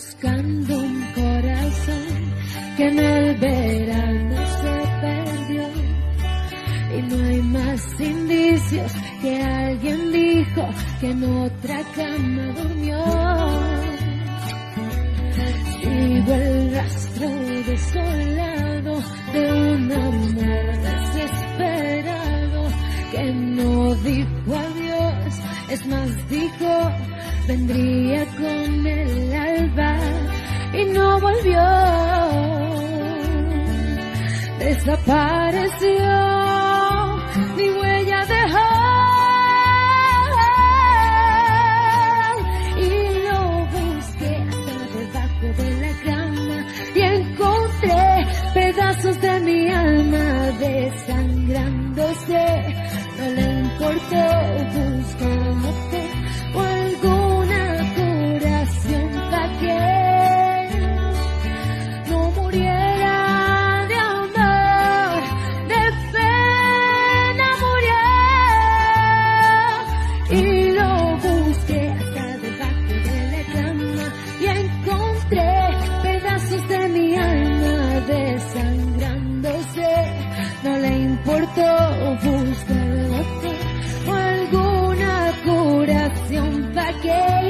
buscando un corazón que en el verano se perdió. Y no hay más indicios que alguien dijo que en otra cama durmió. Sigo el rastro desolado de un amor desesperado que no dijo adiós, es más dijo vendría con él y no volvió. Desapareció, ni huella dejó. Y lo busqué hasta debajo de la cama y encontré pedazos de mi alma desangrándose. No le importó buscándote I gave.